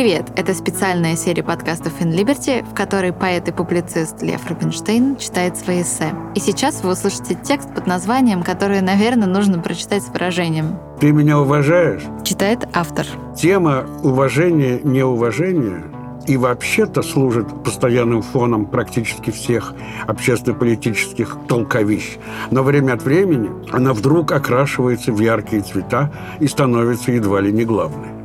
Привет! Это специальная серия подкастов In Liberty, в которой поэт и публицист Лев Рубинштейн читает свои эссе. И сейчас вы услышите текст под названием, который, наверное, нужно прочитать с выражением. «Ты меня уважаешь?» Читает автор. Тема уважения-неуважения и вообще-то служит постоянным фоном практически всех общественно-политических толковищ. Но время от времени она вдруг окрашивается в яркие цвета и становится едва ли не главной.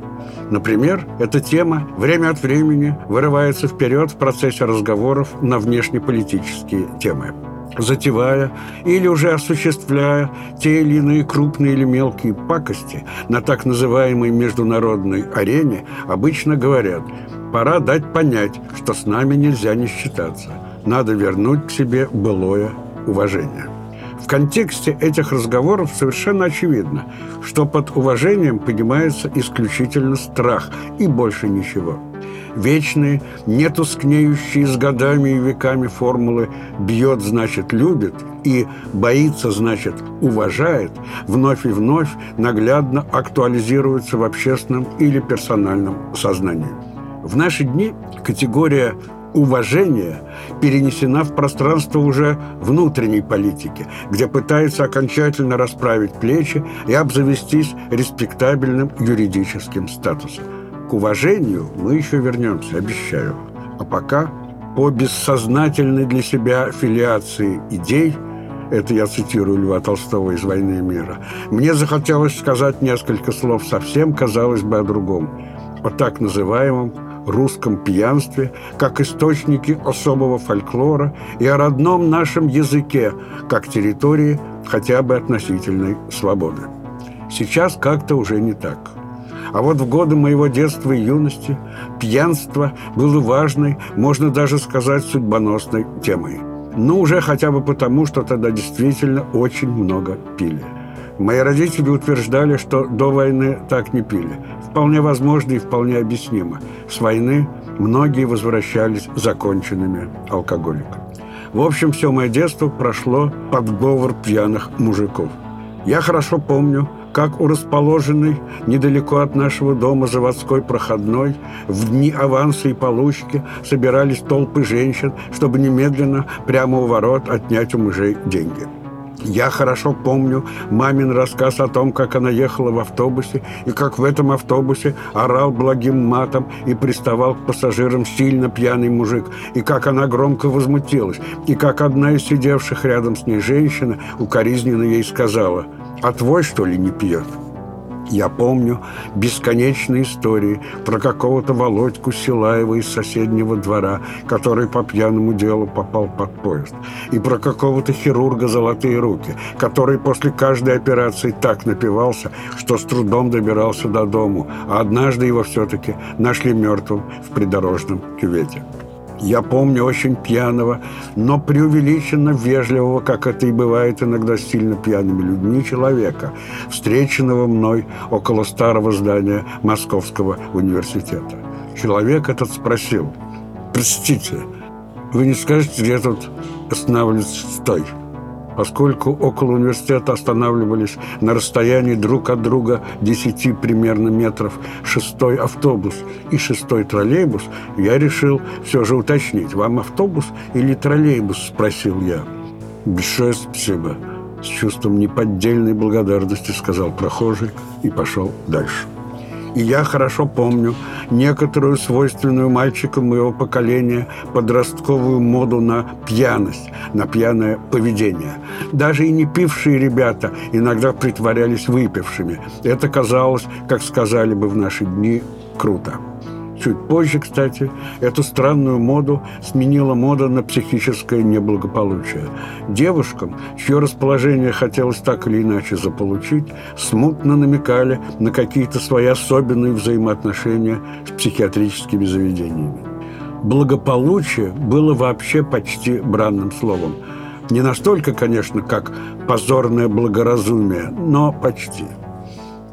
Например, эта тема время от времени вырывается вперед в процессе разговоров на внешнеполитические темы затевая или уже осуществляя те или иные крупные или мелкие пакости на так называемой международной арене, обычно говорят, пора дать понять, что с нами нельзя не считаться. Надо вернуть к себе былое уважение. В контексте этих разговоров совершенно очевидно, что под уважением понимается исключительно страх и больше ничего. Вечные, не тускнеющие с годами и веками формулы «бьет, значит, любит» и «боится, значит, уважает» вновь и вновь наглядно актуализируются в общественном или персональном сознании. В наши дни категория уважение перенесена в пространство уже внутренней политики, где пытается окончательно расправить плечи и обзавестись респектабельным юридическим статусом. К уважению мы еще вернемся, обещаю. А пока по бессознательной для себя филиации идей это я цитирую Льва Толстого из «Войны и мира», мне захотелось сказать несколько слов совсем, казалось бы, о другом, о так называемом русском пьянстве, как источники особого фольклора и о родном нашем языке, как территории хотя бы относительной свободы. Сейчас как-то уже не так. А вот в годы моего детства и юности пьянство было важной, можно даже сказать, судьбоносной темой. Ну, уже хотя бы потому, что тогда действительно очень много пили. Мои родители утверждали, что до войны так не пили. Вполне возможно и вполне объяснимо. С войны многие возвращались законченными алкоголиками. В общем, все мое детство прошло под говор пьяных мужиков. Я хорошо помню, как у расположенной недалеко от нашего дома заводской проходной в дни аванса и получки собирались толпы женщин, чтобы немедленно прямо у ворот отнять у мужей деньги. Я хорошо помню мамин рассказ о том, как она ехала в автобусе, и как в этом автобусе орал благим матом и приставал к пассажирам сильно пьяный мужик, и как она громко возмутилась, и как одна из сидевших рядом с ней женщина укоризненно ей сказала, «А твой, что ли, не пьет?» Я помню бесконечные истории про какого-то Володьку Силаева из соседнего двора, который по пьяному делу попал под поезд. И про какого-то хирурга «Золотые руки», который после каждой операции так напивался, что с трудом добирался до дому, а однажды его все-таки нашли мертвым в придорожном кювете. Я помню очень пьяного, но преувеличенно вежливого, как это и бывает иногда с сильно пьяными людьми, человека, встреченного мной около старого здания Московского университета. Человек этот спросил, «Простите, вы не скажете, где тут останавливается стой?» Поскольку около университета останавливались на расстоянии друг от друга 10 примерно метров шестой автобус и шестой троллейбус, я решил все же уточнить, вам автобус или троллейбус, спросил я. Большое спасибо. С чувством неподдельной благодарности сказал прохожий и пошел дальше. И я хорошо помню некоторую свойственную мальчикам моего поколения подростковую моду на пьяность, на пьяное поведение. Даже и не пившие ребята иногда притворялись выпившими. Это казалось, как сказали бы в наши дни, круто. Чуть позже, кстати, эту странную моду сменила мода на психическое неблагополучие. Девушкам, чье расположение хотелось так или иначе заполучить, смутно намекали на какие-то свои особенные взаимоотношения с психиатрическими заведениями. Благополучие было вообще почти бранным словом. Не настолько, конечно, как позорное благоразумие, но почти.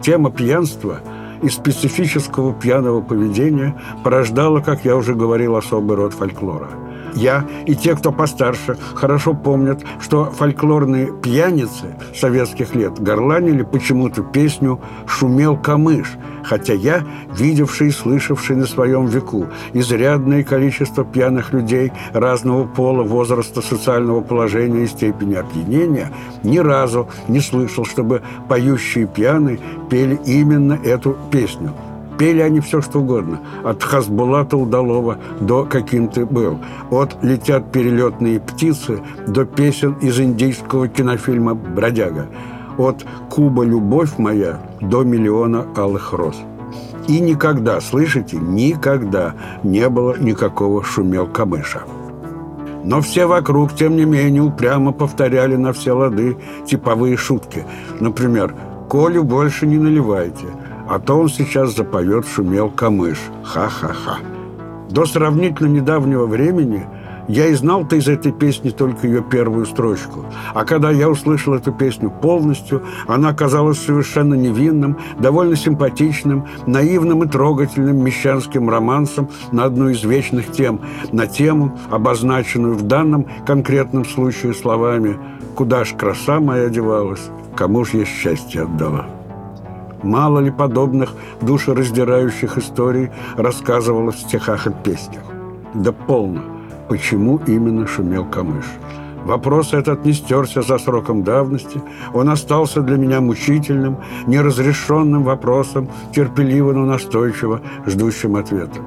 Тема пьянства – и специфического пьяного поведения порождало, как я уже говорил, особый род фольклора. Я и те, кто постарше, хорошо помнят, что фольклорные пьяницы советских лет горланили почему-то песню «Шумел камыш», хотя я, видевший и слышавший на своем веку изрядное количество пьяных людей разного пола, возраста, социального положения и степени опьянения, ни разу не слышал, чтобы поющие пьяные пели именно эту песню – Пели они все, что угодно. От Хасбулата Удалова до «Каким ты был». От «Летят перелетные птицы» до песен из индийского кинофильма «Бродяга». От «Куба, любовь моя» до «Миллиона алых роз». И никогда, слышите, никогда не было никакого шумел камыша. Но все вокруг, тем не менее, упрямо повторяли на все лады типовые шутки. Например, «Колю больше не наливайте», а то он сейчас запоет «Шумел камыш». Ха-ха-ха. До сравнительно недавнего времени я и знал-то из этой песни только ее первую строчку. А когда я услышал эту песню полностью, она казалась совершенно невинным, довольно симпатичным, наивным и трогательным мещанским романсом на одну из вечных тем, на тему, обозначенную в данном конкретном случае словами «Куда ж краса моя девалась, кому ж я счастье отдала». Мало ли подобных душераздирающих историй рассказывалось в стихах и песнях. Да полно. Почему именно шумел камыш? Вопрос этот не стерся за сроком давности. Он остался для меня мучительным, неразрешенным вопросом, терпеливо, но настойчиво ждущим ответа.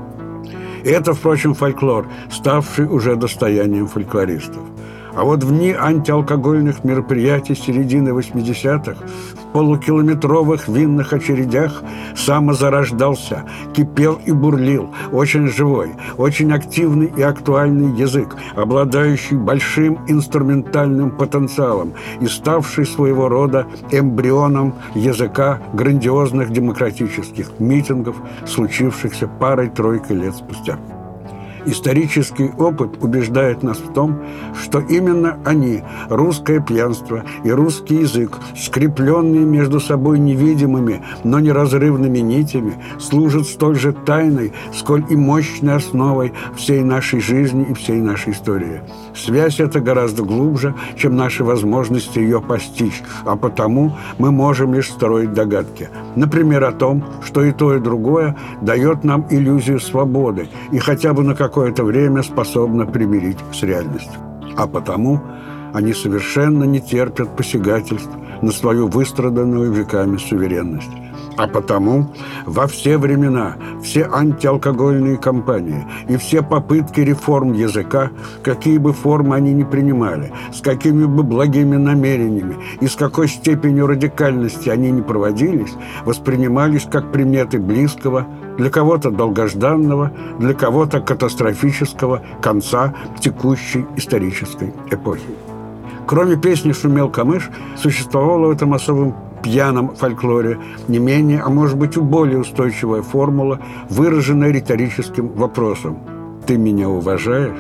Это, впрочем, фольклор, ставший уже достоянием фольклористов. А вот в дни антиалкогольных мероприятий середины 80-х в полукилометровых винных очередях самозарождался, кипел и бурлил, очень живой, очень активный и актуальный язык, обладающий большим инструментальным потенциалом и ставший своего рода эмбрионом языка грандиозных демократических митингов, случившихся парой-тройкой лет спустя. Исторический опыт убеждает нас в том, что именно они, русское пьянство и русский язык, скрепленные между собой невидимыми, но неразрывными нитями, служат столь же тайной, сколь и мощной основой всей нашей жизни и всей нашей истории. Связь эта гораздо глубже, чем наши возможности ее постичь, а потому мы можем лишь строить догадки. Например, о том, что и то, и другое дает нам иллюзию свободы и хотя бы на каком какое-то время способна примирить с реальностью. А потому они совершенно не терпят посягательств на свою выстраданную веками суверенность. А потому во все времена все антиалкогольные кампании и все попытки реформ языка, какие бы формы они ни принимали, с какими бы благими намерениями и с какой степенью радикальности они не проводились, воспринимались как приметы близкого, для кого-то долгожданного, для кого-то катастрофического конца текущей исторической эпохи. Кроме песни «Шумел камыш» существовала в этом особом пьяном фольклоре не менее, а может быть и более устойчивая формула, выраженная риторическим вопросом «Ты меня уважаешь?»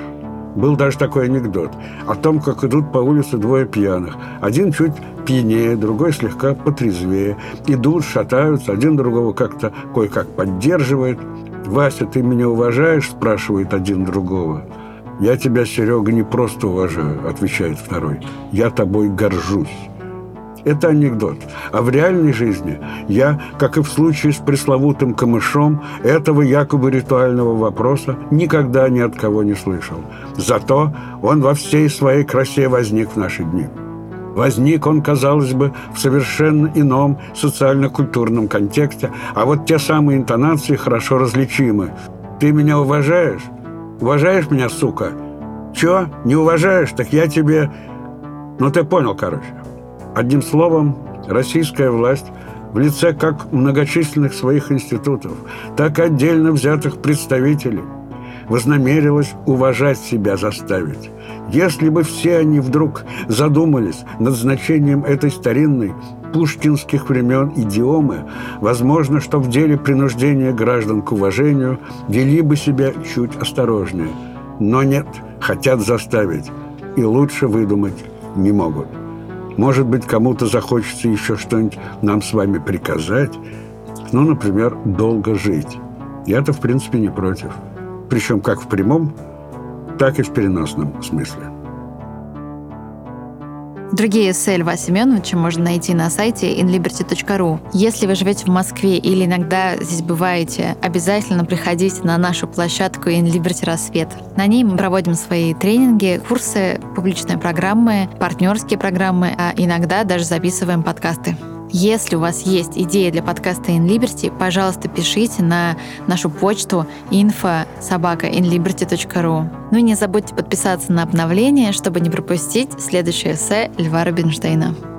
Был даже такой анекдот о том, как идут по улице двое пьяных. Один чуть пьянее, другой слегка потрезвее. Идут, шатаются, один другого как-то кое-как поддерживает. «Вася, ты меня уважаешь?» – спрашивает один другого. «Я тебя, Серега, не просто уважаю», – отвечает второй. «Я тобой горжусь». Это анекдот. А в реальной жизни я, как и в случае с пресловутым камышом, этого якобы ритуального вопроса никогда ни от кого не слышал. Зато он во всей своей красе возник в наши дни. Возник он, казалось бы, в совершенно ином социально-культурном контексте, а вот те самые интонации хорошо различимы. «Ты меня уважаешь? Уважаешь меня, сука? Чё? Не уважаешь? Так я тебе...» Ну, ты понял, короче. Одним словом, российская власть в лице как многочисленных своих институтов, так и отдельно взятых представителей вознамерилась уважать себя заставить. Если бы все они вдруг задумались над значением этой старинной пушкинских времен идиомы, возможно, что в деле принуждения граждан к уважению вели бы себя чуть осторожнее. Но нет, хотят заставить, и лучше выдумать не могут. Может быть, кому-то захочется еще что-нибудь нам с вами приказать. Ну, например, долго жить. Я-то, в принципе, не против. Причем как в прямом, так и в переносном смысле. Другие эссе Льва Семеновича можно найти на сайте inliberty.ru. Если вы живете в Москве или иногда здесь бываете, обязательно приходите на нашу площадку InLiberty Рассвет. На ней мы проводим свои тренинги, курсы, публичные программы, партнерские программы, а иногда даже записываем подкасты. Если у вас есть идея для подкаста In Liberty, пожалуйста, пишите на нашу почту info собака inliberty.ru. Ну и не забудьте подписаться на обновление, чтобы не пропустить следующее эссе Льва Рубинштейна.